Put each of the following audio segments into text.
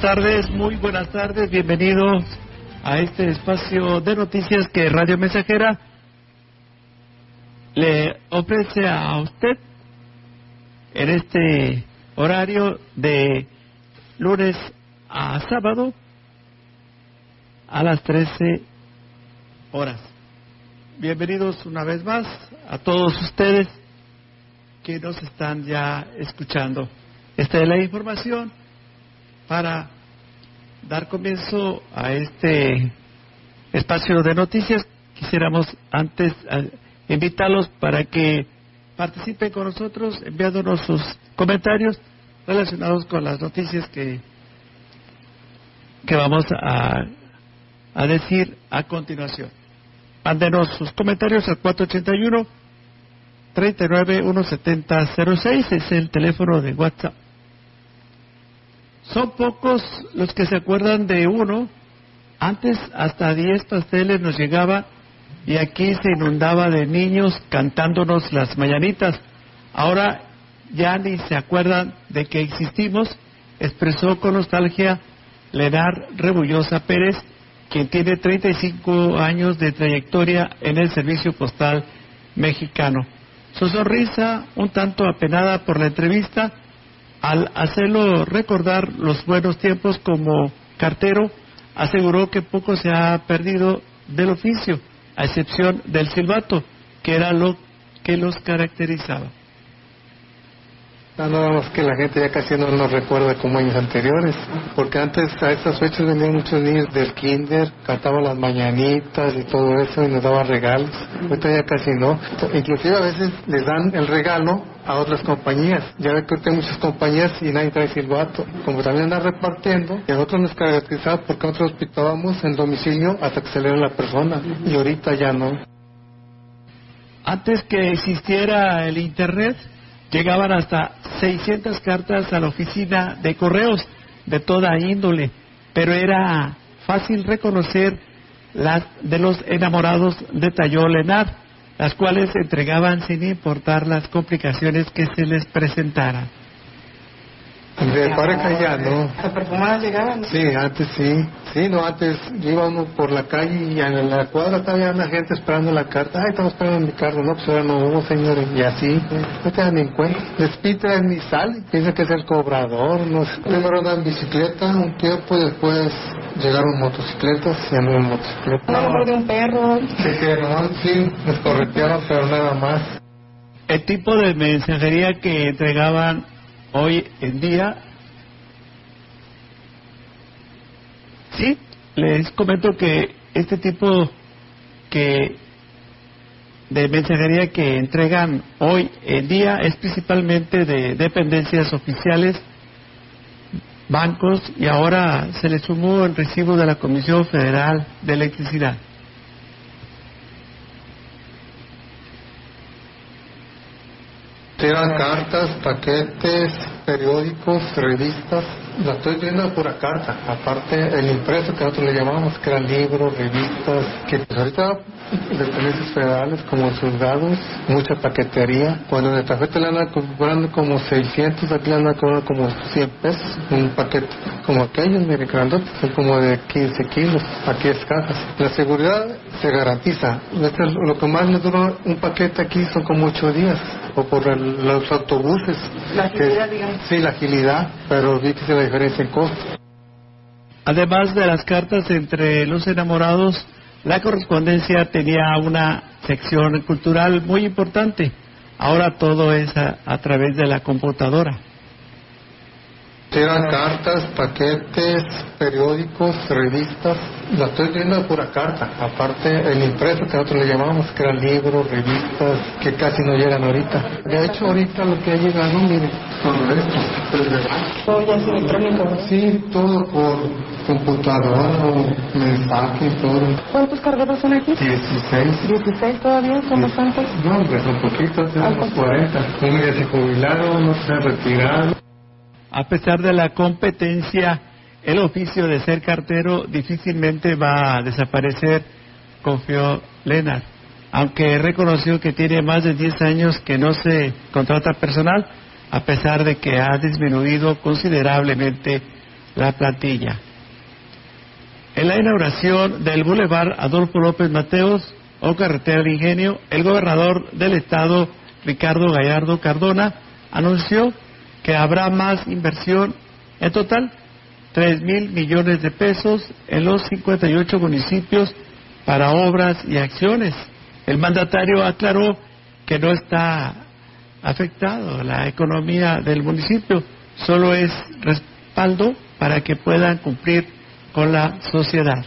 Tardes, muy buenas tardes, bienvenidos a este espacio de noticias que Radio Mensajera le ofrece a usted en este horario de lunes a sábado a las 13 horas. Bienvenidos una vez más a todos ustedes que nos están ya escuchando. Esta es la información para dar comienzo a este espacio de noticias. Quisiéramos antes invitarlos para que participen con nosotros enviándonos sus comentarios relacionados con las noticias que, que vamos a, a decir a continuación. Mándenos sus comentarios al 481 39 17006 es el teléfono de WhatsApp. Son pocos los que se acuerdan de uno. Antes hasta 10 pasteles nos llegaba y aquí se inundaba de niños cantándonos las mañanitas. Ahora ya ni se acuerdan de que existimos, expresó con nostalgia Lenar Rebullosa Pérez, quien tiene 35 años de trayectoria en el servicio postal mexicano. Su sonrisa, un tanto apenada por la entrevista, al hacerlo recordar los buenos tiempos como cartero, aseguró que poco se ha perdido del oficio, a excepción del silbato, que era lo que los caracterizaba. No, nada más que la gente ya casi no nos recuerda como años anteriores, porque antes a estas fechas venían muchos niños del kinder, cantaban las mañanitas y todo eso y nos daban regalos. Ahorita ya casi no. Inclusive a veces les dan el regalo a otras compañías. Ya ve que hay muchas compañías y nadie trae silbato. Como también andan repartiendo, y nosotros nos caracterizamos porque nosotros pitábamos en domicilio hasta que se le la persona. Y ahorita ya no. Antes que existiera el Internet, llegaban hasta 600 cartas a la oficina de correos de toda índole, pero era fácil reconocer las de los enamorados de Tayo Lenar, las cuales entregaban sin importar las complicaciones que se les presentaran. De pareja ya, ¿no? ¿Las perfumadas llegaban? Sí, antes sí. Sí, no, antes íbamos por la calle y en la cuadra estaba la gente esperando la carta. Ay, estamos esperando mi carro. No, pues ahora no hubo, señores. Y así, no te dan ni cuenta. Les pita ni sale. Piensa que es el cobrador. No sé. Primero dan bicicleta un tiempo y después llegaron motocicletas y andaron motocicletas. No, de un perro. Sí, pero sí, nos corretearon, pero nada más. El tipo de mensajería que entregaban hoy en día, sí, les comento que este tipo que de mensajería que entregan hoy en día es principalmente de dependencias oficiales, bancos y ahora se le sumó el recibo de la Comisión Federal de Electricidad. Eran cartas, paquetes, periódicos, revistas. La estoy viendo pura carta. Aparte, el impreso que nosotros le llamamos, que eran libros, revistas, que pues ahorita dependencias federales como juzgados, mucha paquetería. Cuando en el tarjeta le andan cobrando como 600, aquí le andan cobrando como 100 pesos. Un paquete como aquellos, mire, grandotes, son como de 15 kilos. Aquí es cajas. La seguridad se garantiza. Lo que más le dura un paquete aquí son como 8 días o por los autobuses. La agilidad, digamos. Sí, la agilidad, pero vi que se la diferencia en costo. Además de las cartas entre los enamorados, la correspondencia tenía una sección cultural muy importante. Ahora todo es a, a través de la computadora. Eran cartas, paquetes, periódicos, revistas. La estoy viendo de pura carta. Aparte, el impreso que nosotros le llamamos, que eran libros, revistas, que casi no llegan ahorita. De hecho, ahorita lo que ha llegado, mire, todo esto. Todo ya es electrónico. Sí, todo por computadora, o mensaje, todo. ¿Cuántos cargadores son aquí? 16. 16 todavía, son bastantes. No, hombre, son poquitos, tenemos 40. Un ya se jubilaron, no se retiraron. A pesar de la competencia, el oficio de ser cartero difícilmente va a desaparecer, confió Leonard. Aunque reconoció que tiene más de 10 años que no se contrata personal, a pesar de que ha disminuido considerablemente la plantilla. En la inauguración del Boulevard Adolfo López Mateos o Carretera del Ingenio, el gobernador del estado, Ricardo Gallardo Cardona, anunció que habrá más inversión en total, 3 mil millones de pesos en los 58 municipios para obras y acciones. El mandatario aclaró que no está afectado la economía del municipio, solo es respaldo para que puedan cumplir con la sociedad.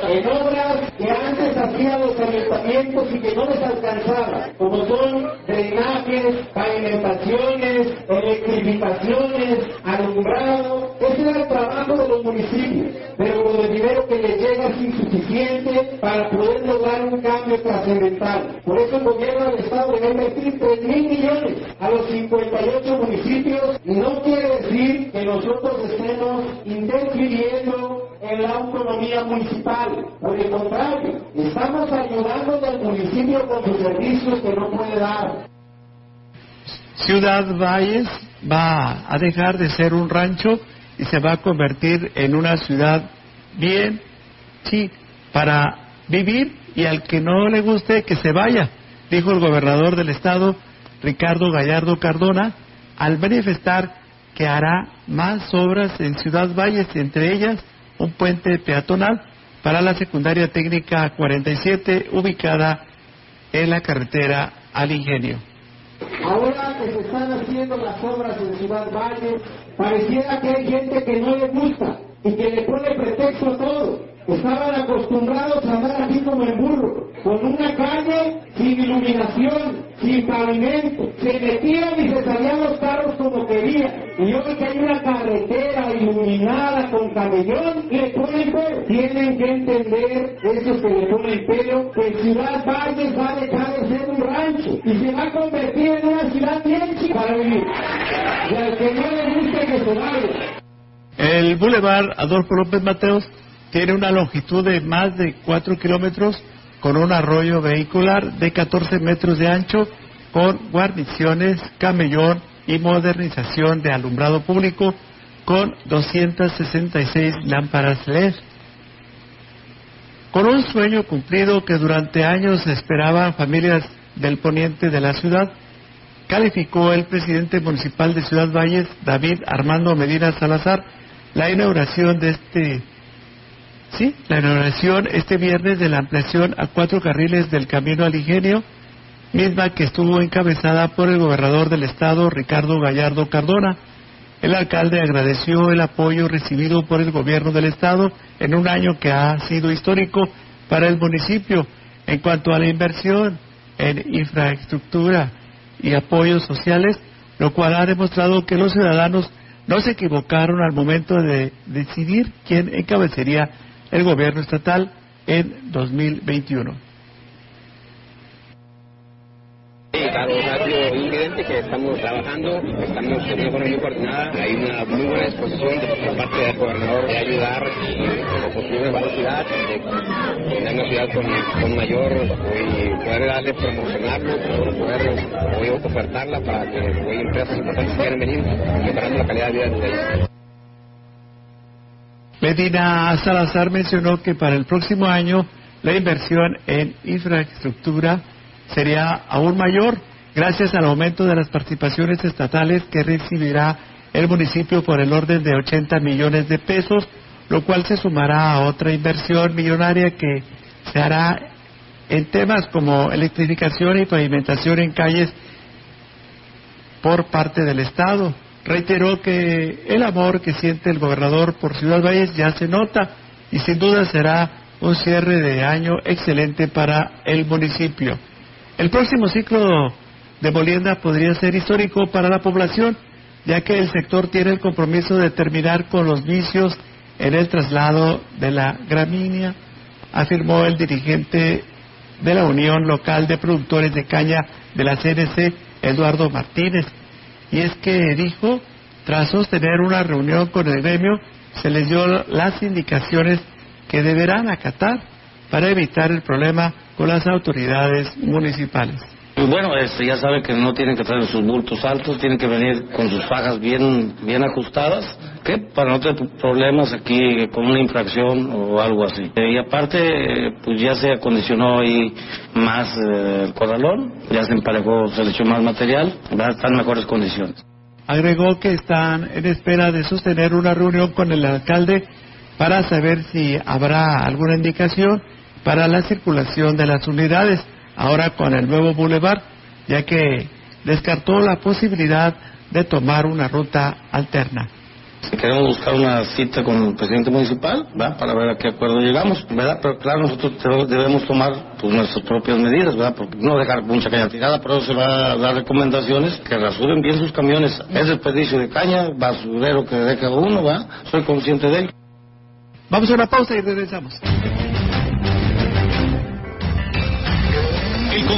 en obras que antes hacían los ayuntamientos y que no les alcanzaba, como son drenajes, pavimentaciones, electrificaciones, alumbrado. Ese era el trabajo de los municipios, pero con el dinero que les llega es insuficiente para poder lograr un cambio trascendental. Por eso el gobierno del Estado debe invertir 3 mil millones a los 58 municipios y no quiere decir que nosotros estemos interfiriendo en la autonomía municipal. Por el contrario, estamos ayudando municipio con sus servicios que no puede dar. Ciudad Valles va a dejar de ser un rancho y se va a convertir en una ciudad bien, sí, para vivir y al que no le guste que se vaya, dijo el gobernador del estado, Ricardo Gallardo Cardona, al manifestar que hará más obras en Ciudad Valles, entre ellas un puente peatonal para la secundaria técnica 47 ubicada en la carretera al Ingenio. Ahora que se están haciendo las obras en Ciudad Valle, pareciera que hay gente que no le gusta y que le pone pretexto a todo. Estaban acostumbrados a andar así como en burro, con una calle sin iluminación, sin pavimento. Se metían y se salían los carros como querían. Y hoy que hay una carretera iluminada con camellón, le ponen. Tienen que entender, esos que le ponen pelo, que Ciudad Valles va a dejar de ser un rancho y se va a convertir en una ciudad bien chica para vivir. Y al que no le guste que se vaya. El Boulevard Adolfo López Mateos tiene una longitud de más de 4 kilómetros con un arroyo vehicular de 14 metros de ancho con guarniciones, camellón y modernización de alumbrado público con 266 lámparas LED. Con un sueño cumplido que durante años esperaban familias del poniente de la ciudad, calificó el presidente municipal de Ciudad Valles, David Armando Medina Salazar, la inauguración de este Sí, la inauguración este viernes de la ampliación a cuatro carriles del camino al Ingenio, misma que estuvo encabezada por el gobernador del estado, Ricardo Gallardo Cardona. El alcalde agradeció el apoyo recibido por el gobierno del estado en un año que ha sido histórico para el municipio en cuanto a la inversión en infraestructura y apoyos sociales, lo cual ha demostrado que los ciudadanos no se equivocaron al momento de decidir quién encabezaría el gobierno estatal en 2021. Sí, claro, ha sido evidente que estamos trabajando, estamos en una forma muy coordinada, hay una muy buena disposición por parte del gobernador de ayudar a construir una mejor ciudad, de una ciudad con, mayor, y poder darle, promocionarlo, poder ofertarla para que hoy empresas importantes quieran venir, mejorando la calidad de vida de ellos. Medina Salazar mencionó que para el próximo año la inversión en infraestructura sería aún mayor gracias al aumento de las participaciones estatales que recibirá el municipio por el orden de 80 millones de pesos, lo cual se sumará a otra inversión millonaria que se hará en temas como electrificación y pavimentación en calles por parte del Estado reiteró que el amor que siente el gobernador por Ciudad Valles ya se nota y sin duda será un cierre de año excelente para el municipio. El próximo ciclo de molienda podría ser histórico para la población, ya que el sector tiene el compromiso de terminar con los vicios en el traslado de la gramínea, afirmó el dirigente de la Unión Local de Productores de Caña de la CNC, Eduardo Martínez. Y es que dijo, tras sostener una reunión con el gremio, se les dio las indicaciones que deberán acatar para evitar el problema con las autoridades municipales. Pues bueno, este, ya sabe que no tienen que traer sus bultos altos, tienen que venir con sus fajas bien, bien ajustadas, que para no tener problemas aquí con una infracción o algo así. Eh, y aparte, pues ya se acondicionó ahí más eh, el corralón, ya se emparejó, se le echó más material, va a en mejores condiciones. Agregó que están en espera de sostener una reunión con el alcalde para saber si habrá alguna indicación para la circulación de las unidades ahora con el nuevo bulevar, ya que descartó la posibilidad de tomar una ruta alterna. Queremos buscar una cita con el presidente municipal, ¿verdad? Para ver a qué acuerdo llegamos, ¿verdad? Pero claro, nosotros debemos tomar pues, nuestras propias medidas, ¿verdad? Porque no dejar mucha caña tirada, pero se va a dar recomendaciones que rasuren bien sus camiones. Es desperdicio de caña, basurero que deja uno, ¿verdad? Soy consciente de ello. Vamos a una pausa y regresamos.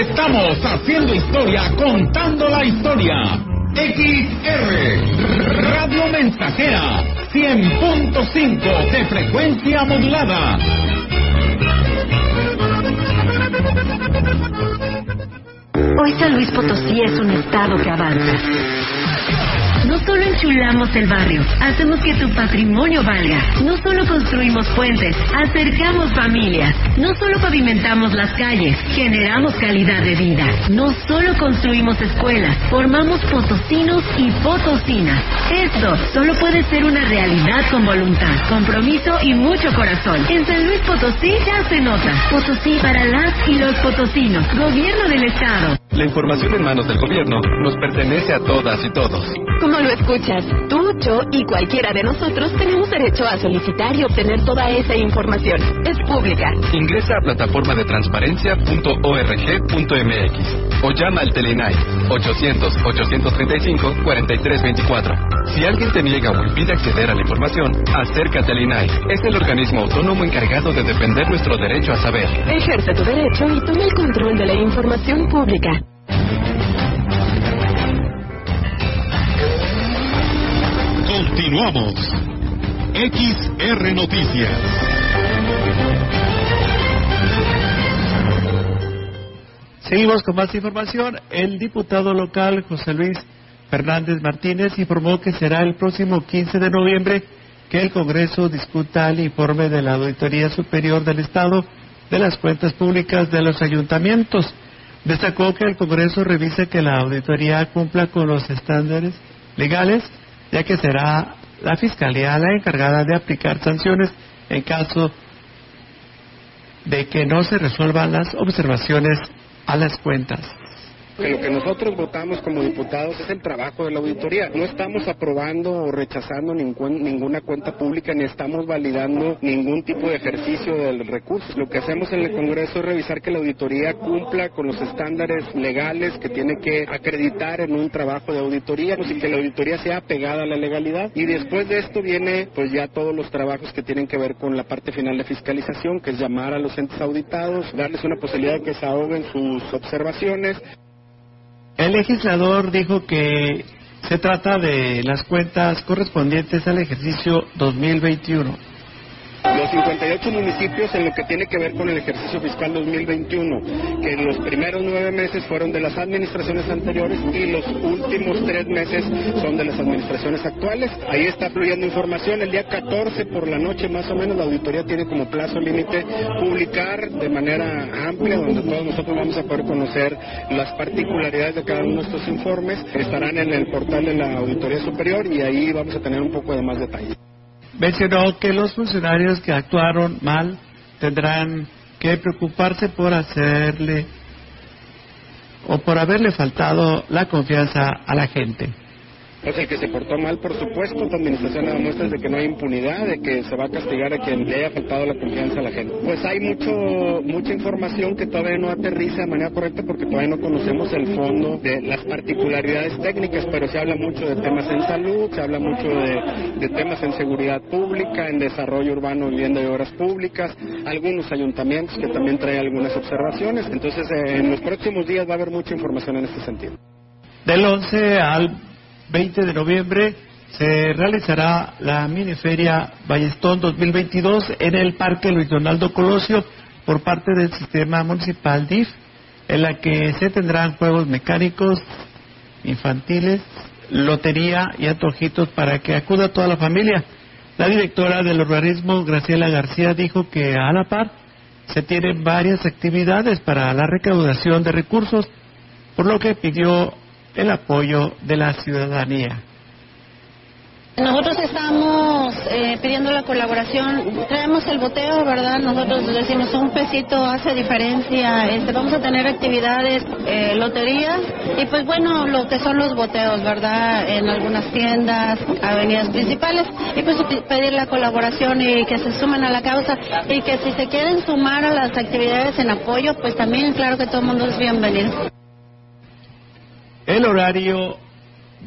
Estamos haciendo historia, contando la historia. XR Radio Mensajera 100.5 de frecuencia modulada. Hoy San Luis Potosí es un estado que avanza. No solo enchulamos el barrio, hacemos que tu patrimonio valga. No solo construimos puentes, acercamos familias. No solo pavimentamos las calles, generamos calidad de vida. No solo construimos escuelas, formamos potosinos y potosinas. Esto solo puede ser una realidad con voluntad, compromiso y mucho corazón. En San Luis Potosí ya se nota. Potosí para las y los potosinos. Gobierno del Estado. La información en manos del gobierno nos pertenece a todas y todos. Como lo escuchas, tú, yo y cualquiera de nosotros tenemos derecho a solicitar y obtener toda esa información. Es pública. Ingresa a plataforma de transparencia.org.mx o llama al Telenai 800-835-4324. Si alguien te niega o impide acceder a la información, acércate al INAI. Es el organismo autónomo encargado de defender nuestro derecho a saber. Ejerce tu derecho y toma el control de la información pública. Continuamos. XR Noticias. Seguimos con más información. El diputado local José Luis Fernández Martínez informó que será el próximo 15 de noviembre que el Congreso discuta el informe de la Auditoría Superior del Estado de las cuentas públicas de los ayuntamientos. Destacó que el Congreso revise que la auditoría cumpla con los estándares legales, ya que será la Fiscalía la encargada de aplicar sanciones en caso de que no se resuelvan las observaciones a las cuentas que lo que nosotros votamos como diputados es el trabajo de la auditoría. No estamos aprobando o rechazando ningún, ninguna cuenta pública ni estamos validando ningún tipo de ejercicio del recurso. Lo que hacemos en el Congreso es revisar que la auditoría cumpla con los estándares legales que tiene que acreditar en un trabajo de auditoría pues, y que la auditoría sea pegada a la legalidad. Y después de esto viene pues ya todos los trabajos que tienen que ver con la parte final de fiscalización, que es llamar a los entes auditados, darles una posibilidad de que se ahoguen sus observaciones. El legislador dijo que se trata de las cuentas correspondientes al ejercicio 2021. Los 58 municipios en lo que tiene que ver con el ejercicio fiscal 2021, que los primeros nueve meses fueron de las administraciones anteriores y los últimos tres meses son de las administraciones actuales. Ahí está fluyendo información. El día 14 por la noche más o menos la auditoría tiene como plazo límite publicar de manera amplia, donde todos nosotros vamos a poder conocer las particularidades de cada uno de estos informes. Estarán en el portal de la Auditoría Superior y ahí vamos a tener un poco de más detalle mencionó que los funcionarios que actuaron mal tendrán que preocuparse por hacerle o por haberle faltado la confianza a la gente. Pues el que se portó mal, por supuesto, la administración da muestras de que no hay impunidad, de que se va a castigar a quien le haya faltado la confianza a la gente. Pues hay mucho mucha información que todavía no aterriza de manera correcta porque todavía no conocemos el fondo de las particularidades técnicas, pero se habla mucho de temas en salud, se habla mucho de, temas en seguridad pública, en desarrollo urbano, vivienda y obras públicas, algunos ayuntamientos que también traen algunas observaciones. Entonces, eh, en los próximos días va a haber mucha información en este sentido. Del 11 al 20 de noviembre se realizará la miniferia Ballestón 2022 en el Parque Luis Donaldo Colosio por parte del sistema municipal DIF, en la que se tendrán juegos mecánicos infantiles, lotería y antojitos para que acuda toda la familia. La directora del organismo, Graciela García, dijo que a la par se tienen varias actividades para la recaudación de recursos, por lo que pidió el apoyo de la ciudadanía. Nosotros estamos eh, pidiendo la colaboración, traemos el boteo, ¿verdad? Nosotros decimos un pesito hace diferencia, este, vamos a tener actividades, eh, loterías y pues bueno, lo que son los boteos, ¿verdad? En algunas tiendas, avenidas principales y pues pedir la colaboración y que se sumen a la causa y que si se quieren sumar a las actividades en apoyo, pues también claro que todo el mundo es bienvenido. El horario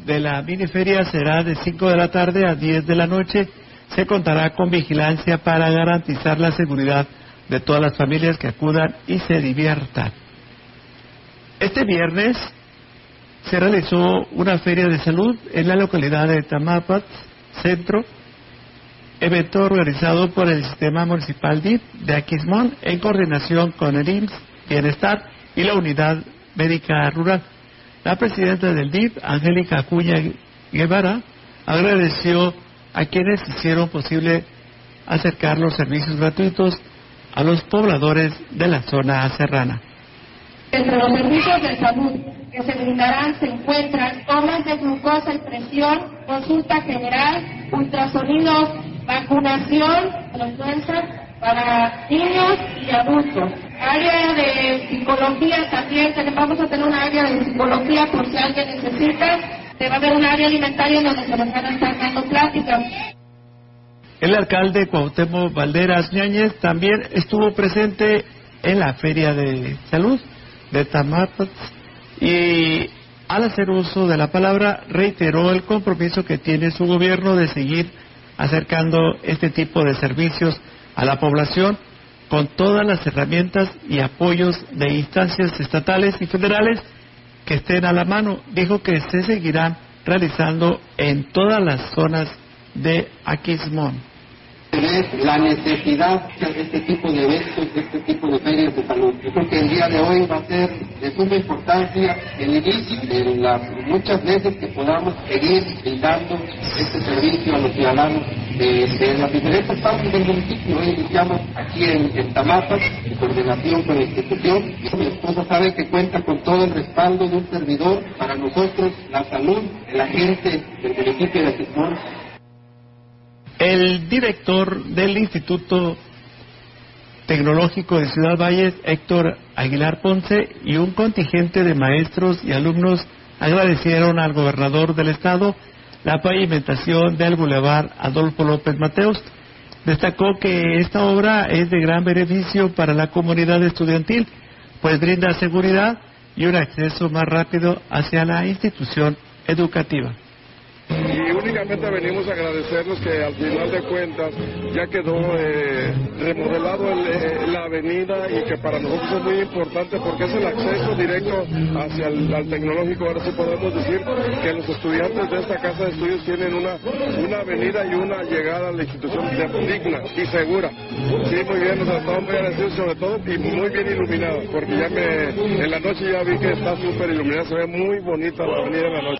de la miniferia será de 5 de la tarde a 10 de la noche. Se contará con vigilancia para garantizar la seguridad de todas las familias que acudan y se diviertan. Este viernes se realizó una feria de salud en la localidad de Tamapat, centro, evento organizado por el Sistema Municipal de Aquismón en coordinación con el IMSS Bienestar y la Unidad médica rural. La presidenta del DIF, Angélica Acuña Guevara, agradeció a quienes hicieron posible acercar los servicios gratuitos a los pobladores de la zona serrana. Entre los servicios de salud que se brindarán se encuentran tomas de glucosa y presión, consulta general, ultrasonidos, vacunación, influenza para niños y adultos. Área de psicología también, vamos a tener un área de psicología por si alguien necesita. Se va a haber un área alimentaria donde se les van a estar dando pláticas. El alcalde Cuauhtémoc Valderas Ñáñez también estuvo presente en la Feria de Salud de Tamapas y al hacer uso de la palabra reiteró el compromiso que tiene su gobierno de seguir acercando este tipo de servicios a la población con todas las herramientas y apoyos de instancias estatales y federales que estén a la mano. Dijo que se seguirán realizando en todas las zonas de Aquismón la necesidad de este tipo de eventos, de este tipo de ferias de salud. Yo creo que el día de hoy va a ser de suma importancia el inicio de las muchas veces que podamos seguir brindando este servicio a los ciudadanos de, las diferentes partes del municipio. Hoy iniciamos aquí en, en en coordinación con la institución. Mi esposa sabe que cuenta con todo el respaldo de un servidor para nosotros, la salud de la gente del municipio de Atizmón el director del Instituto Tecnológico de Ciudad Valles, Héctor Aguilar Ponce, y un contingente de maestros y alumnos agradecieron al gobernador del estado la pavimentación del Boulevard Adolfo López Mateos. Destacó que esta obra es de gran beneficio para la comunidad estudiantil, pues brinda seguridad y un acceso más rápido hacia la institución educativa y únicamente venimos a agradecerles que al final de cuentas ya quedó eh, remodelado eh, la avenida y que para nosotros es muy importante porque es el acceso directo hacia el tecnológico. Ahora sí podemos decir que los estudiantes de esta casa de estudios tienen una, una avenida y una llegada a la institución digna y segura. Sí, muy bien, nos estamos muy agradecidos sobre todo y muy bien iluminados porque ya me, en la noche ya vi que está súper iluminada, se ve muy bonita la avenida en la noche.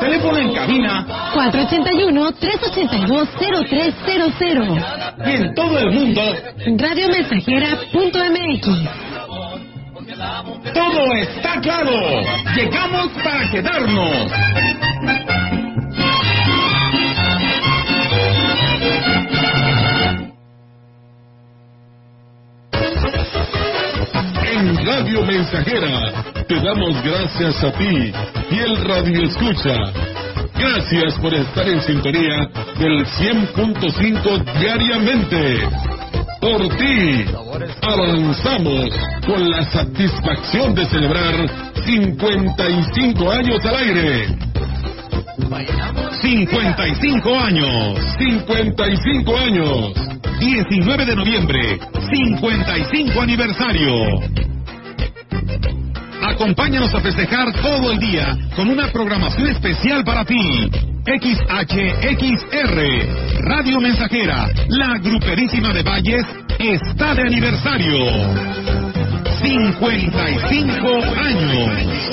Teléfono en cabina 481-382-0300. Y en todo el mundo, radiomensajera.mx. Todo está claro. Llegamos para quedarnos. En Radio Mensajera te damos gracias a ti, el Radio Escucha. Gracias por estar en sintonía del 100.5 diariamente. Por ti, avanzamos con la satisfacción de celebrar 55 años al aire. 55 años, 55 años, 19 de noviembre, 55 aniversario. Acompáñanos a festejar todo el día con una programación especial para ti. XHXR, Radio Mensajera, la gruperísima de Valles, está de aniversario. 55 años.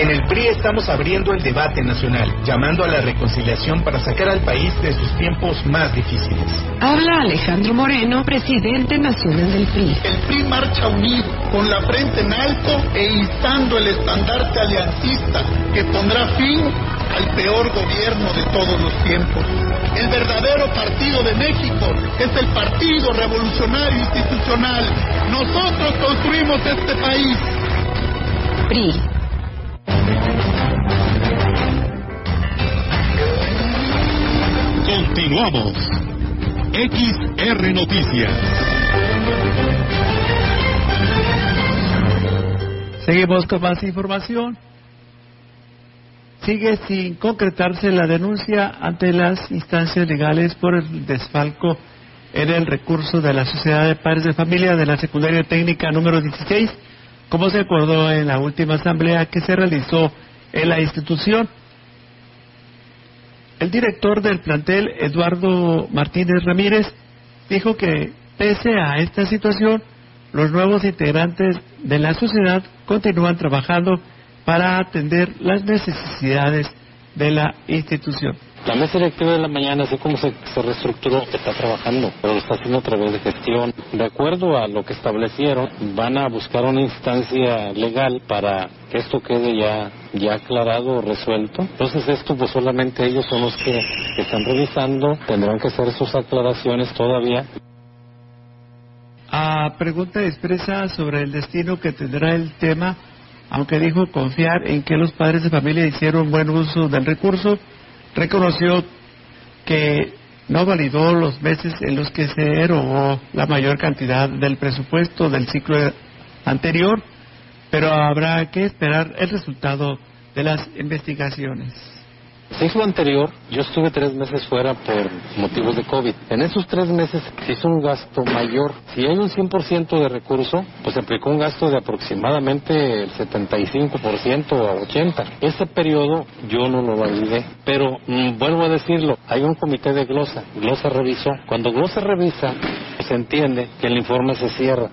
En el PRI estamos abriendo el debate nacional, llamando a la reconciliación para sacar al país de sus tiempos más difíciles. Habla Alejandro Moreno, presidente nacional del PRI. El PRI marcha unido, con la frente en alto e izando el estandarte aliancista que pondrá fin al peor gobierno de todos los tiempos. El verdadero partido de México es el Partido Revolucionario Institucional. Nosotros construimos este país. PRI. Continuamos. XR Noticias. Seguimos con más información. Sigue sin concretarse la denuncia ante las instancias legales por el desfalco en el recurso de la Sociedad de Padres de Familia de la Secundaria Técnica número 16, como se acordó en la última asamblea que se realizó en la institución. El director del plantel, Eduardo Martínez Ramírez, dijo que pese a esta situación, los nuevos integrantes de la sociedad continúan trabajando para atender las necesidades de la institución. La mesa directiva de la mañana, así como se, reestructuró, está trabajando, pero lo está haciendo a través de gestión. De acuerdo a lo que establecieron, van a buscar una instancia legal para que esto quede ya, ya aclarado o resuelto. Entonces esto pues solamente ellos son los que, que están revisando, tendrán que hacer sus aclaraciones todavía. A pregunta expresa sobre el destino que tendrá el tema, aunque dijo confiar en que los padres de familia hicieron buen uso del recurso, reconoció que no validó los meses en los que se erogó la mayor cantidad del presupuesto del ciclo anterior, pero habrá que esperar el resultado de las investigaciones. El ciclo anterior, yo estuve tres meses fuera por motivos de COVID. En esos tres meses se hizo un gasto mayor. Si hay un 100% de recurso, pues se aplicó un gasto de aproximadamente el 75% a 80%. Ese periodo yo no lo validé. Pero mm, vuelvo a decirlo, hay un comité de glosa. Glosa revisó. Cuando glosa revisa, se entiende que el informe se cierra.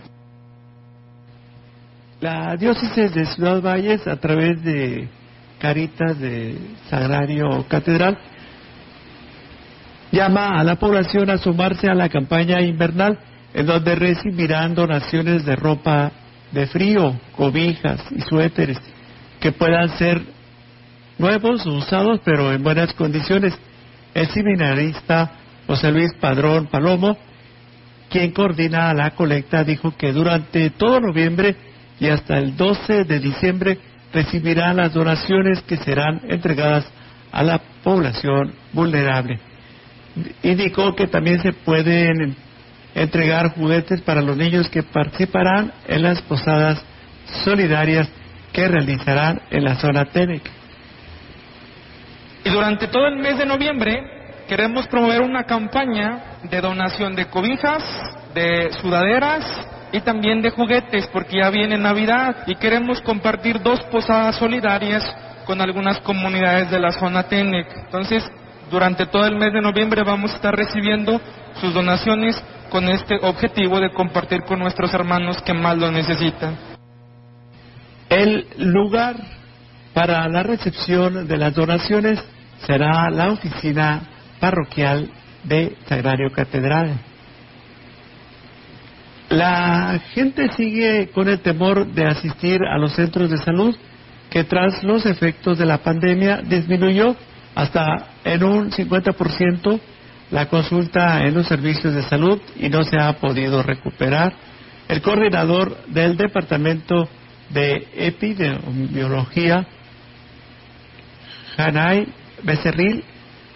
La diócesis de Ciudad Valles, a través de Caritas de Sagrario Catedral, llama a la población a sumarse a la campaña invernal, en donde recibirán donaciones de ropa de frío, cobijas y suéteres, que puedan ser nuevos usados, pero en buenas condiciones. El seminarista José Luis Padrón Palomo, quien coordina la colecta, dijo que durante todo noviembre y hasta el 12 de diciembre recibirá las donaciones que serán entregadas a la población vulnerable. Indicó que también se pueden entregar juguetes para los niños que participarán en las posadas solidarias que realizarán en la zona TENEC. Y durante todo el mes de noviembre queremos promover una campaña de donación de cobijas, de sudaderas y también de juguetes porque ya viene Navidad y queremos compartir dos posadas solidarias con algunas comunidades de la zona TENEC. Entonces, durante todo el mes de noviembre vamos a estar recibiendo sus donaciones con este objetivo de compartir con nuestros hermanos que más lo necesitan. El lugar para la recepción de las donaciones será la oficina parroquial de Sagrario Catedral. La gente sigue con el temor de asistir a los centros de salud que tras los efectos de la pandemia disminuyó hasta en un 50% la consulta en los servicios de salud y no se ha podido recuperar. El coordinador del Departamento de Epidemiología, Hanay Becerril,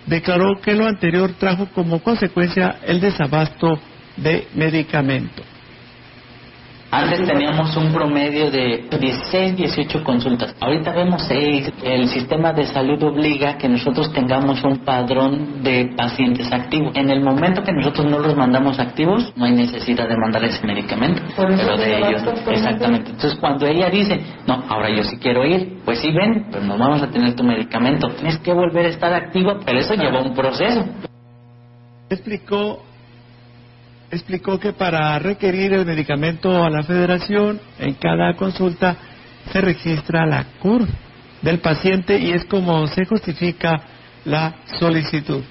declaró que lo anterior trajo como consecuencia el desabasto de medicamentos. Antes teníamos un promedio de 16, 18 consultas. Ahorita vemos 6. El sistema de salud obliga que nosotros tengamos un padrón de pacientes activos. En el momento que nosotros no los mandamos activos, no hay necesidad de mandar ese medicamento. Pero de ellos, exactamente. Entonces, cuando ella dice, no, ahora yo sí quiero ir, pues sí ven, pero no vamos a tener tu medicamento. Tienes que volver a estar activa, pero eso lleva un proceso. Explicó explicó que para requerir el medicamento a la federación, en cada consulta se registra la CUR del paciente y es como se justifica la solicitud.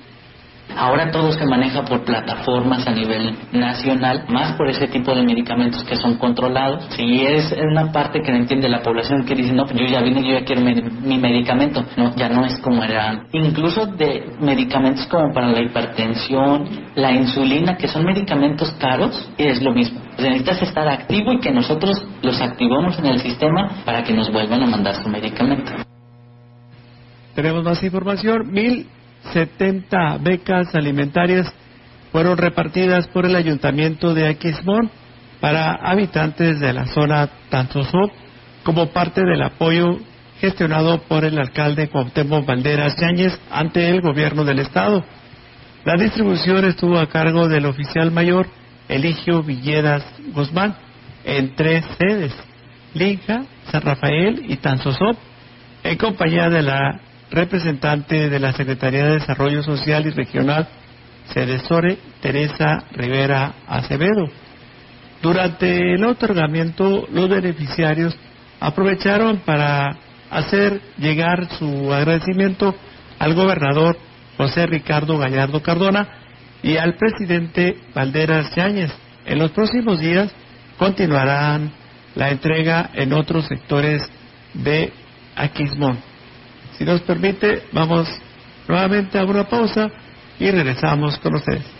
Ahora todo se maneja por plataformas a nivel nacional, más por ese tipo de medicamentos que son controlados. Si es una parte que no entiende la población que dice, no, pues yo ya vine, yo ya quiero mi, mi medicamento. No, ya no es como era. Incluso de medicamentos como para la hipertensión, la insulina, que son medicamentos caros, es lo mismo. Sea, necesitas estar activo y que nosotros los activamos en el sistema para que nos vuelvan a mandar su medicamento. Tenemos más información. 1070 becas alimentarias fueron repartidas por el ayuntamiento de Aquismón para habitantes de la zona Tanzosop como parte del apoyo gestionado por el alcalde Cuauhtémoc Valderas Yáñez ante el gobierno del estado. La distribución estuvo a cargo del oficial mayor Eligio Villedas Guzmán en tres sedes, Linja, San Rafael y Tanzosop, en compañía de la representante de la Secretaría de Desarrollo Social y Regional, Cedesore, Teresa Rivera Acevedo. Durante el otorgamiento, los beneficiarios aprovecharon para hacer llegar su agradecimiento al gobernador José Ricardo Gallardo Cardona y al presidente Valderas Yáñez. En los próximos días continuarán la entrega en otros sectores de Aquismón. Si nos permite, vamos nuevamente a una pausa y regresamos con ustedes.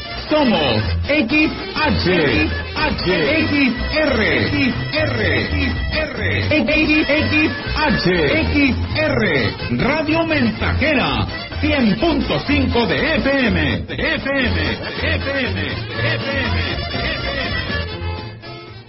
Somos XH, H, XR, XR, XR, XR, Radio Mensajera, 100.5 de FM, FM, FM, FM.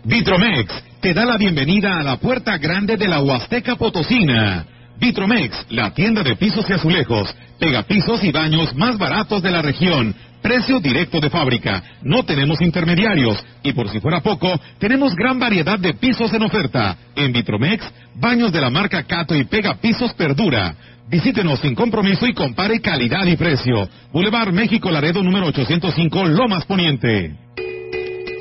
Vitromex te da la bienvenida a la puerta grande de la Huasteca Potosina. Vitromex, la tienda de pisos y azulejos, pegapisos y baños más baratos de la región. Precio directo de fábrica. No tenemos intermediarios. Y por si fuera poco, tenemos gran variedad de pisos en oferta. En Vitromex, baños de la marca Cato y Pega Pisos Perdura. Visítenos sin compromiso y compare calidad y precio. Boulevard México Laredo número 805, Lomas Poniente.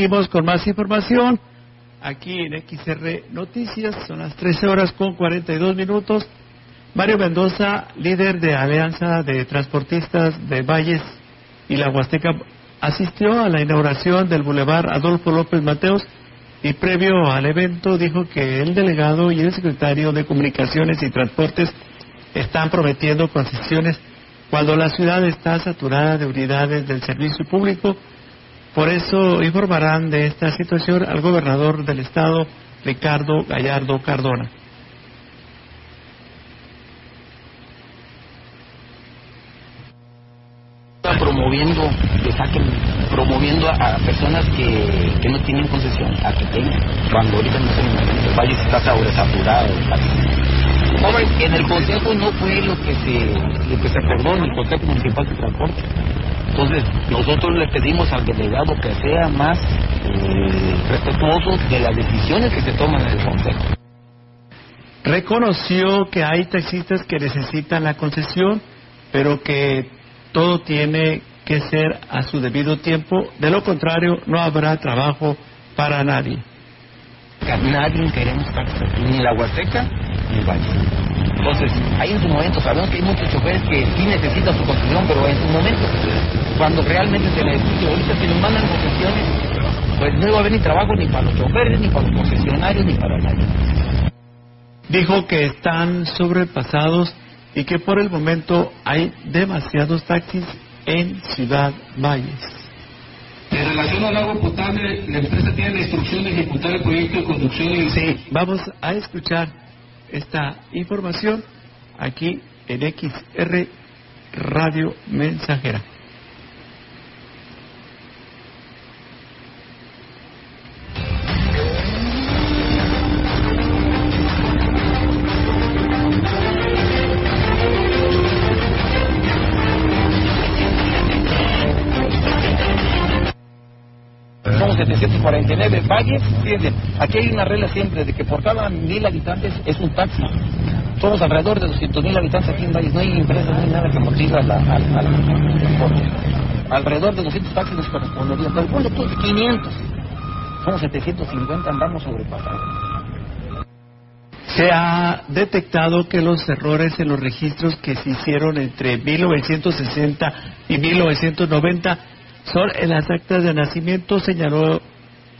Seguimos, con más información aquí en XR Noticias. Son las 13 horas con 42 minutos. Mario Mendoza, líder de Alianza de Transportistas de Valles y la Huasteca, asistió a la inauguración del Boulevard Adolfo López Mateos y previo al evento dijo que el delegado y el secretario de Comunicaciones y Transportes están prometiendo concesiones cuando la ciudad está saturada de unidades del servicio público. Por eso informarán de esta situación al gobernador del estado, Ricardo Gallardo Cardona. promoviendo que saquen, promoviendo a, personas que, que, no tienen concesión a que tengan, cuando ahorita no tenemos, el valle está sobresaturado. En el consejo no fue lo que se lo que se acordó en el consejo municipal de transporte. Entonces nosotros le pedimos al delegado que sea más eh, respetuoso de las decisiones que se toman en el consejo. Reconoció que hay taxistas que necesitan la concesión, pero que todo tiene que ser a su debido tiempo, de lo contrario no habrá trabajo para nadie. Nadie queremos ni la Huasteca ni el Valle. Entonces, ahí en su momento sabemos que hay muchos choferes que sí necesitan su concesión, pero en su momento, cuando realmente se necesita, ahorita se nos mandan concesiones, pues no va a haber ni trabajo ni para los choferes, ni para los concesionarios, ni para nadie. Dijo que están sobrepasados y que por el momento hay demasiados taxis en Ciudad Valles. En relación al agua potable, la empresa tiene la instrucción de ejecutar el proyecto de conducción y... Sí, vamos a escuchar esta información aquí en XR Radio Mensajera. Somos 749 valles, fíjense, aquí hay una regla siempre de que por cada mil habitantes es un taxi. Somos alrededor de 200 mil habitantes aquí en Valles, no hay empresas, no hay nada que motive al transporte. Alrededor de 200 taxis nos correspondería, pero ponle tú 500. Somos 750, andamos sobrepasados. Se ha detectado que los errores en los registros que se hicieron entre 1960 y 1990 son en las actas de nacimiento, señaló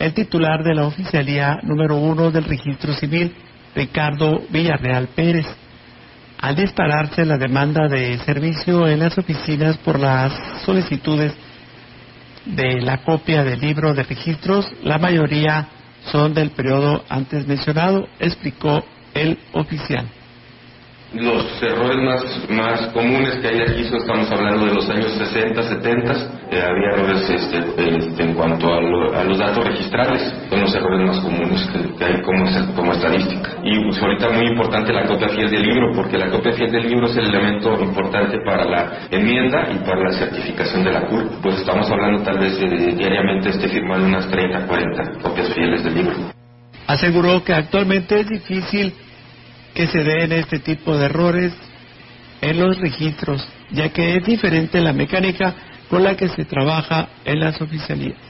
el titular de la oficialía número uno del registro civil, Ricardo Villarreal Pérez. Al dispararse la demanda de servicio en las oficinas por las solicitudes de la copia del libro de registros, la mayoría son del periodo antes mencionado, explicó el oficial. Los errores más, más comunes que hay aquí, estamos hablando de los años 60, 70, eh, había errores este, este, en cuanto a, lo, a, los datos registrales, son los errores más comunes que, que hay como, como, estadística. Y pues, ahorita muy importante la copia fiel del libro, porque la copia fiel del libro es el elemento importante para la enmienda y para la certificación de la CURP. Pues estamos hablando tal vez de, de diariamente esté firmando unas 30, 40 copias fieles del libro. Aseguró que actualmente es difícil que se den este tipo de errores en los registros, ya que es diferente la mecánica con la que se trabaja en las oficialías.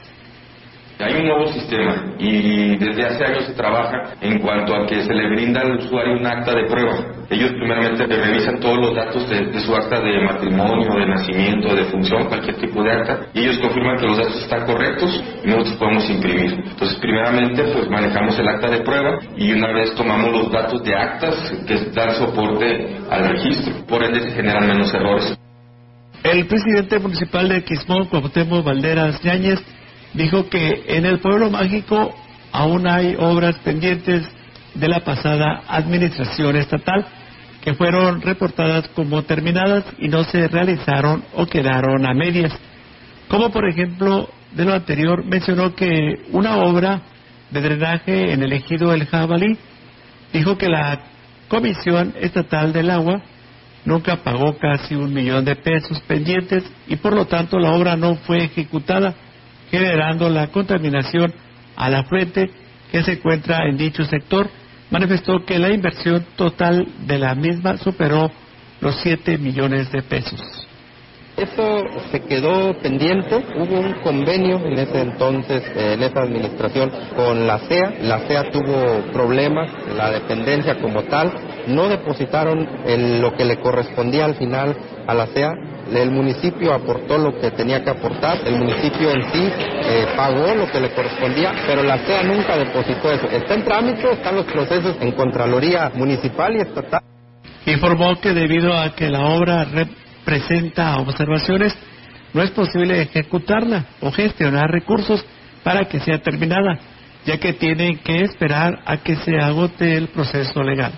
Hay un nuevo sistema y desde hace años se trabaja en cuanto a que se le brinda al usuario un acta de prueba. Ellos primeramente revisan todos los datos de, su acta de matrimonio, de nacimiento, de función, cualquier tipo de acta, y ellos confirman que los datos están correctos y nosotros podemos imprimir. Entonces, primeramente, pues manejamos el acta de prueba y una vez tomamos los datos de actas que dan soporte al registro. Por ende, se generan menos errores. El presidente municipal de Quismón, Cuauhtémoc Valderas Yáñez, dijo que en el pueblo mágico aún hay obras pendientes de la pasada administración estatal que fueron reportadas como terminadas y no se realizaron o quedaron a medias. Como por ejemplo, de lo anterior mencionó que una obra de drenaje en el ejido El Jabalí dijo que la Comisión Estatal del Agua nunca pagó casi un millón de pesos pendientes y por lo tanto la obra no fue ejecutada generando la contaminación a la fuente que se encuentra en dicho sector, manifestó que la inversión total de la misma superó los 7 millones de pesos. Eso se quedó pendiente, hubo un convenio en ese entonces, en esa administración, con la CEA, la CEA tuvo problemas, la dependencia como tal, no depositaron el, lo que le correspondía al final a la CEA, el municipio aportó lo que tenía que aportar, el municipio en sí eh, pagó lo que le correspondía, pero la CEA nunca depositó eso. Está en trámite, están los procesos en Contraloría Municipal y Estatal. Informó que debido a que la obra presenta observaciones, no es posible ejecutarla o gestionar recursos para que sea terminada, ya que tienen que esperar a que se agote el proceso legal.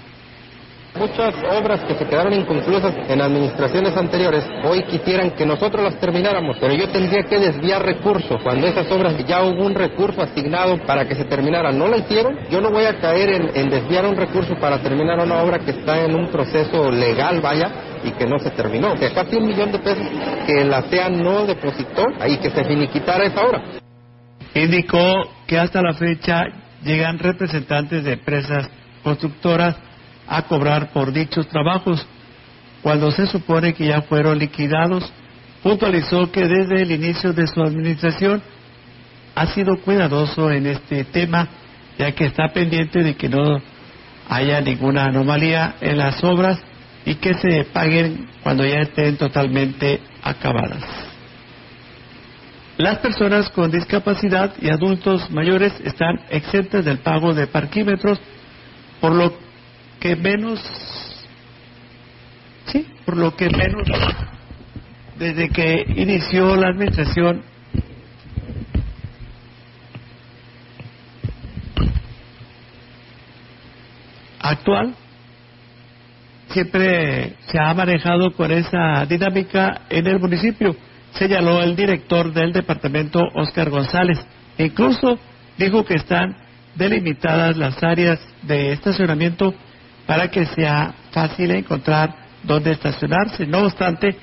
Muchas obras que se quedaron inconclusas en administraciones anteriores hoy quisieran que nosotros las termináramos, pero yo tendría que desviar recursos cuando esas obras ya hubo un recurso asignado para que se terminaran. No la hicieron, yo no voy a caer en, desviar un recurso para terminar una obra que está en un proceso legal, vaya, y que no se terminó. O casi un millón de pesos que la CEA no depositó y que se finiquitara esa obra. Indicó que hasta la fecha llegan representantes de empresas constructoras a cobrar por dichos trabajos, cuando se supone que ya fueron liquidados. Puntualizó que desde el inicio de su administración ha sido cuidadoso en este tema, ya que está pendiente de que no haya ninguna anomalía en las obras y que se paguen cuando ya estén totalmente acabadas. Las personas con discapacidad y adultos mayores están exentas del pago de parquímetros, por lo que menos, sí, por lo que menos, desde que inició la administración, actual, siempre se ha manejado con esa dinámica en el municipio, señaló el director del departamento, Oscar González. incluso dijo que están delimitadas las áreas de estacionamiento para que sea fácil encontrar dónde estacionarse. No obstante,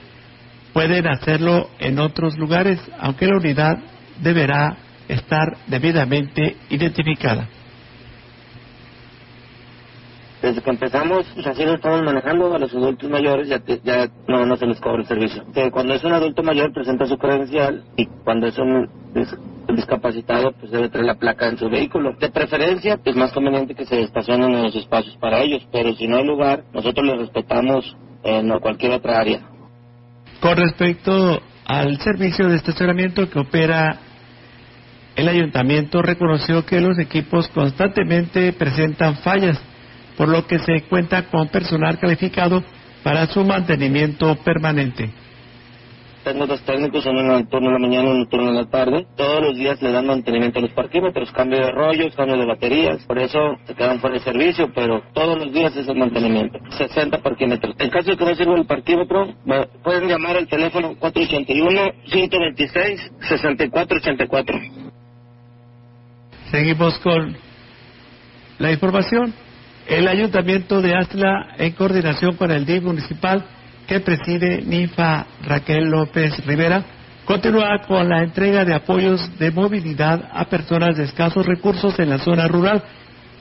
pueden hacerlo en otros lugares, aunque la unidad deberá estar debidamente identificada. Desde que empezamos, así lo estamos manejando a los adultos mayores, ya, ya no, no se les cobra el servicio. cuando es un adulto mayor presenta su credencial y cuando es un discapacitado pues debe traer la placa en su vehículo. De preferencia es más conveniente que se estacionen en los espacios para ellos, pero si no hay lugar, nosotros les respetamos en cualquier otra área. Con respecto al servicio de estacionamiento que opera el ayuntamiento, reconoció que los equipos constantemente presentan fallas, por lo que se cuenta con personal calificado para su mantenimiento permanente. Tengo dos técnicos, uno en el turno de la mañana y uno en el turno de la tarde. Todos los días le dan mantenimiento a los parquímetros, cambio de rollos, cambio de baterías. Por eso se quedan fuera de servicio, pero todos los días es el mantenimiento. 60 parquímetros. En caso de que no sirva el parquímetro, pueden llamar al teléfono 481-126-6484. Seguimos con la información. El Ayuntamiento de Astla, en coordinación con el DIF municipal, que preside Ninfa Raquel López Rivera, continúa con la entrega de apoyos de movilidad a personas de escasos recursos en la zona rural.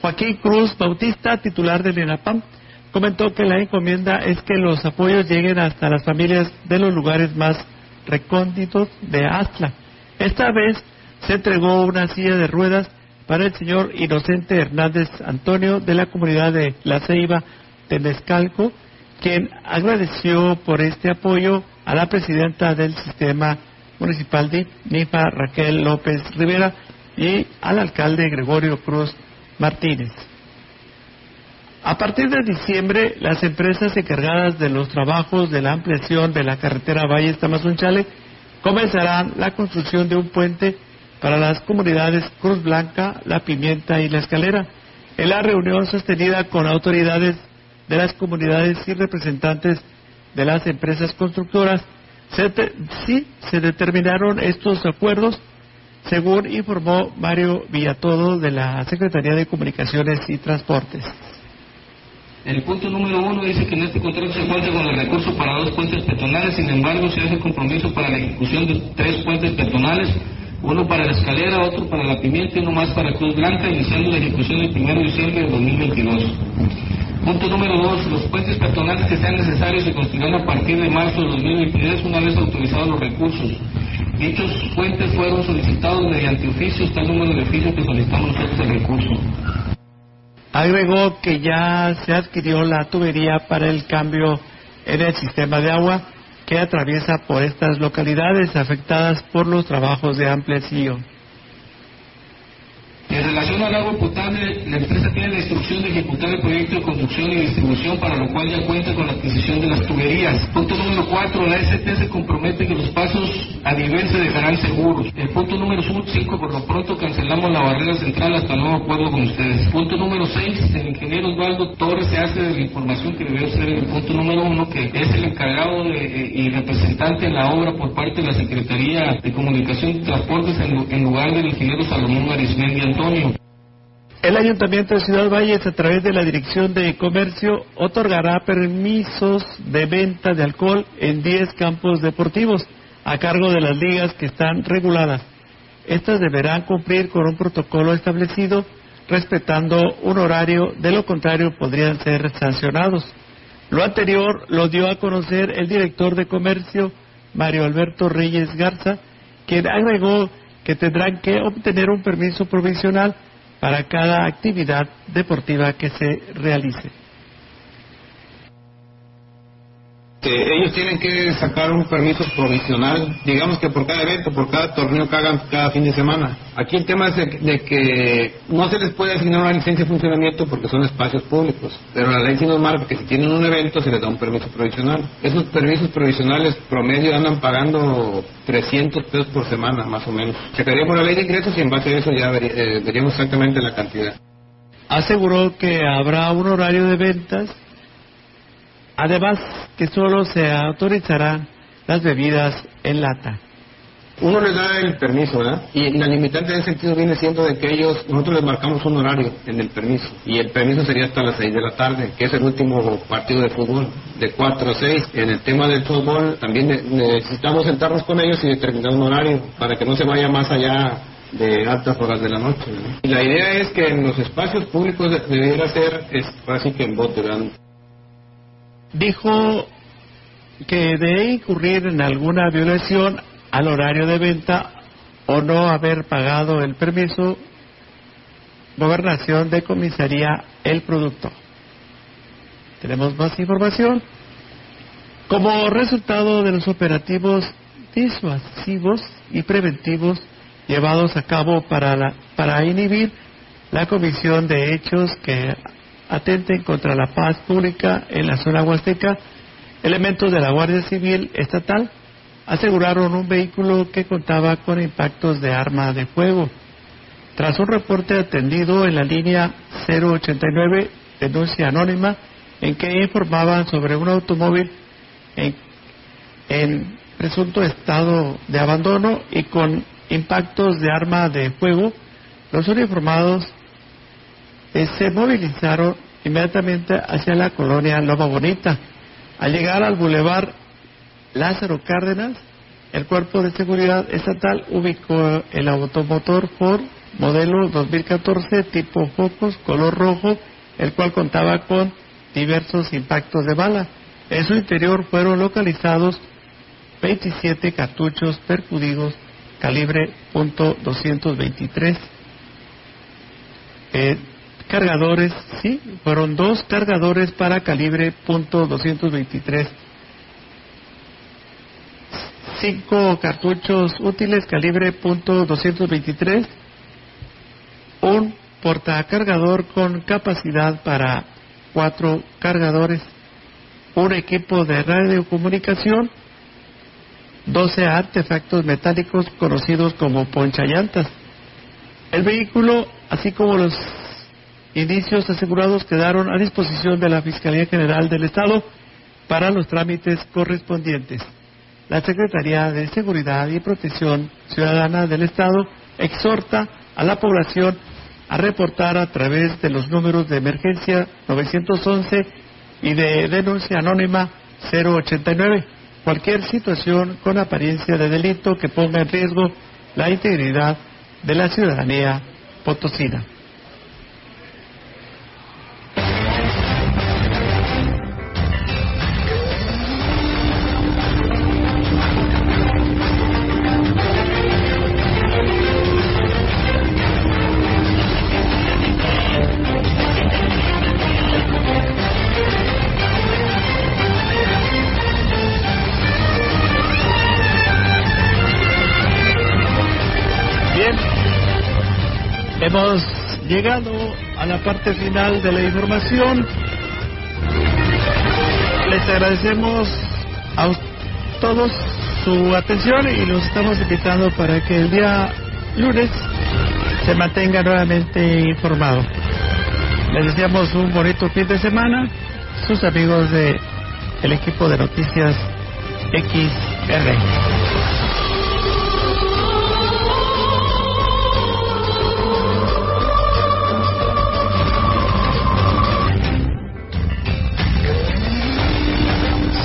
Joaquín Cruz Bautista, titular del ENAPAM, comentó que la encomienda es que los apoyos lleguen hasta las familias de los lugares más recónditos de Astla. Esta vez se entregó una silla de ruedas para el señor Inocente Hernández Antonio de la comunidad de La Ceiba, Temescalco, quien agradeció por este apoyo a la presidenta del sistema municipal de NIFA, Raquel López Rivera, y al alcalde Gregorio Cruz Martínez. A partir de diciembre, las empresas encargadas de los trabajos de la ampliación de la carretera Valle Tamazunchale comenzarán la construcción de un puente para las comunidades Cruz Blanca, La Pimienta y La Escalera. En la reunión sostenida con autoridades de las comunidades y representantes de las empresas constructoras, sí se determinaron estos acuerdos, según informó Mario Villatodo de la Secretaría de Comunicaciones y Transportes. El punto número uno dice que en este contrato se cuenta con el recurso para dos puentes peatonales, sin embargo se hace compromiso para la ejecución de tres puentes peatonales, uno para la escalera, otro para la pimienta y uno más para Cruz Blanca, iniciando la ejecución el 1 de diciembre de 2022. Punto número dos, los puentes peatonales que sean necesarios se construirán a partir de marzo de 2023 una vez autorizados los recursos. Dichos puentes fueron solicitados mediante oficio, está el número de oficio que solicitamos nosotros el recurso. Agregó que ya se adquirió la tubería para el cambio en el sistema de agua que atraviesa por estas localidades afectadas por los trabajos de ampliación. Relación al agua potable, la empresa tiene la instrucción de ejecutar el proyecto de construcción y distribución, para lo cual ya cuenta con la adquisición de las tuberías. Punto número cuatro, la ST se compromete que los pasos a nivel se dejarán seguros. El punto número cinco, por lo pronto cancelamos la barrera central hasta nuevo acuerdo con ustedes. Punto número seis, el ingeniero Osvaldo Torres se hace de la información que debió ser el punto número uno, que es el encargado de, eh, y representante en la obra por parte de la Secretaría de Comunicación y Transportes en, en lugar del ingeniero Salomón Arismendi Antonio. El Ayuntamiento de Ciudad Valles, a través de la Dirección de Comercio, otorgará permisos de venta de alcohol en 10 campos deportivos a cargo de las ligas que están reguladas. Estas deberán cumplir con un protocolo establecido respetando un horario, de lo contrario podrían ser sancionados. Lo anterior lo dio a conocer el director de Comercio, Mario Alberto Reyes Garza, quien agregó que tendrán que obtener un permiso provisional para cada actividad deportiva que se realice. Ellos tienen que sacar un permiso provisional, digamos que por cada evento, por cada torneo que hagan cada fin de semana. Aquí el tema es de, que no se les puede asignar una licencia de funcionamiento porque son espacios públicos, pero la ley sí nos marca que si tienen un evento se les da un permiso provisional. Esos permisos provisionales promedio andan pagando 300 pesos por semana, más o menos. Checaríamos la ley de ingresos y en base a eso ya eh, veríamos exactamente la cantidad. Aseguró que habrá un horario de ventas Además, que solo se autorizarán las bebidas en lata. Uno les da el permiso, ¿verdad? Y la limitante en ese sentido viene siendo de que ellos, nosotros les marcamos un horario en el permiso. Y el permiso sería hasta las 6 de la tarde, que es el último partido de fútbol, de 4 a 6. En el tema del fútbol también necesitamos sentarnos con ellos y determinar un horario para que no se vaya más allá de altas horas de la noche. Y la idea es que en los espacios públicos debería ser, es así que en bote, ¿verdad? Dijo que de incurrir en alguna violación al horario de venta o no haber pagado el permiso, gobernación decomisaría el producto. Tenemos más información. Como resultado de los operativos disuasivos y preventivos llevados a cabo para, la, para inhibir la comisión de hechos que atenten contra la paz pública en la zona huasteca, elementos de la Guardia Civil Estatal aseguraron un vehículo que contaba con impactos de arma de fuego. Tras un reporte atendido en la línea 089, denuncia anónima, en que informaban sobre un automóvil en, en presunto estado de abandono y con impactos de arma de fuego, los uniformados eh, se movilizaron inmediatamente hacia la colonia Loma Bonita. Al llegar al bulevar Lázaro Cárdenas, el Cuerpo de Seguridad Estatal ubicó el automotor Ford modelo 2014 tipo Focus color rojo, el cual contaba con diversos impactos de bala. En su interior fueron localizados 27 cartuchos percudidos calibre .223. Eh, cargadores, sí, fueron dos cargadores para calibre .223, cinco cartuchos útiles calibre .223, un portacargador con capacidad para cuatro cargadores, un equipo de radiocomunicación, 12 artefactos metálicos conocidos como ponchallantas. El vehículo, así como los indicios asegurados quedaron a disposición de la Fiscalía General del Estado para los trámites correspondientes. La Secretaría de Seguridad y Protección Ciudadana del Estado exhorta a la población a reportar a través de los números de emergencia 911 y de denuncia anónima 089 cualquier situación con apariencia de delito que ponga en riesgo la integridad de la ciudadanía potosina. Llegado a la parte final de la información. Les agradecemos a todos su atención y los estamos invitando para que el día lunes se mantenga nuevamente informado. Les deseamos un bonito fin de semana. Sus amigos de el equipo de noticias XR.